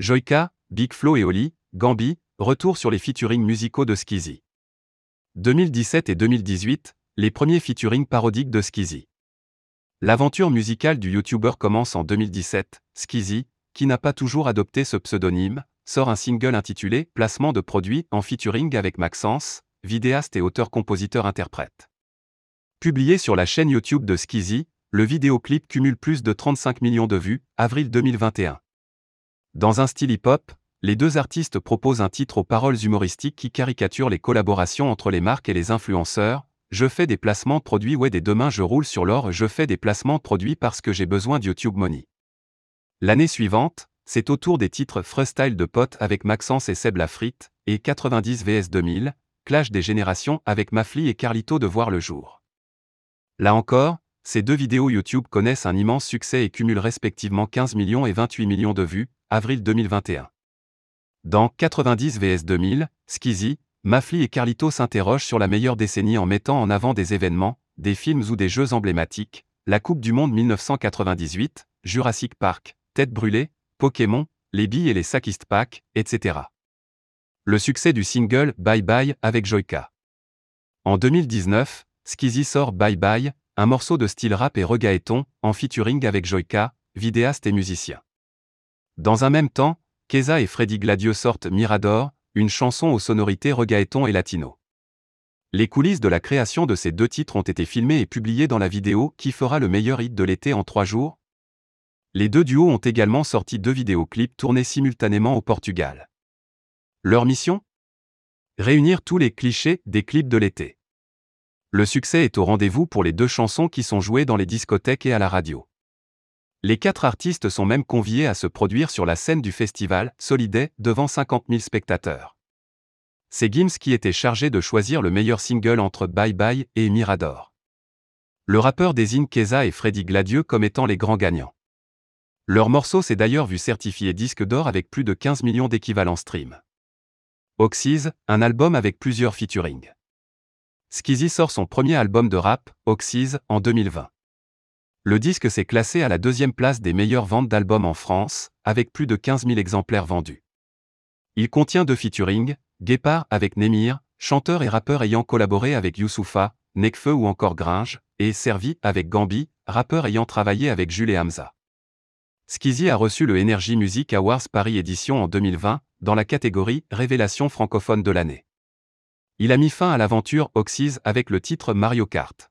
Joyka, Big Flo et Oli, Gambi, retour sur les featuring musicaux de Skeezy. 2017 et 2018, les premiers featuring parodiques de Skeezy. L'aventure musicale du YouTuber commence en 2017. Skeezy, qui n'a pas toujours adopté ce pseudonyme, sort un single intitulé Placement de produits en featuring avec Maxence, vidéaste et auteur-compositeur-interprète. Publié sur la chaîne YouTube de Skeezy, le vidéoclip cumule plus de 35 millions de vues, avril 2021. Dans un style hip-hop, les deux artistes proposent un titre aux paroles humoristiques qui caricature les collaborations entre les marques et les influenceurs. Je fais des placements de produits ouais et demain je roule sur l'or, je fais des placements de produits parce que j'ai besoin de YouTube Money. L'année suivante, c'est au tour des titres Freestyle de potes avec Maxence et Seb Lafrite, et 90 vs 2000, Clash des générations avec Mafli et Carlito de voir le jour. Là encore, ces deux vidéos YouTube connaissent un immense succès et cumulent respectivement 15 millions et 28 millions de vues, avril 2021. Dans 90 vs 2000, Skeezy, Mafli et Carlito s'interrogent sur la meilleure décennie en mettant en avant des événements, des films ou des jeux emblématiques, la Coupe du Monde 1998, Jurassic Park, Tête brûlée, Pokémon, les billes et les Sakist Pack, etc. Le succès du single Bye Bye avec Joyka. En 2019, Skeezy sort Bye Bye, un morceau de style rap et reggaeton, en featuring avec Joyka, vidéaste et musicien. Dans un même temps, Keza et Freddy Gladieux sortent Mirador, une chanson aux sonorités reggaeton et latino. Les coulisses de la création de ces deux titres ont été filmées et publiées dans la vidéo qui fera le meilleur hit de l'été en trois jours. Les deux duos ont également sorti deux vidéoclips tournés simultanément au Portugal. Leur mission? Réunir tous les clichés des clips de l'été. Le succès est au rendez-vous pour les deux chansons qui sont jouées dans les discothèques et à la radio. Les quatre artistes sont même conviés à se produire sur la scène du festival Soliday devant 50 000 spectateurs. C'est Gims qui était chargé de choisir le meilleur single entre Bye Bye et Mirador. Le rappeur désigne Keza et Freddy Gladieux comme étant les grands gagnants. Leur morceau s'est d'ailleurs vu certifié disque d'or avec plus de 15 millions d'équivalents stream. Oxys, un album avec plusieurs featuring. Skeezy sort son premier album de rap, Oxys, en 2020. Le disque s'est classé à la deuxième place des meilleures ventes d'albums en France, avec plus de 15 000 exemplaires vendus. Il contient deux featuring, Guépard avec Némir, chanteur et rappeur ayant collaboré avec Youssoufa, Nekfeu ou encore Gringe, et Servi avec Gambi, rappeur ayant travaillé avec Jules et Hamza. Skeezy a reçu le Energy Music Awards Paris Édition en 2020, dans la catégorie Révélation francophone de l'année. Il a mis fin à l'aventure Oxys avec le titre Mario Kart.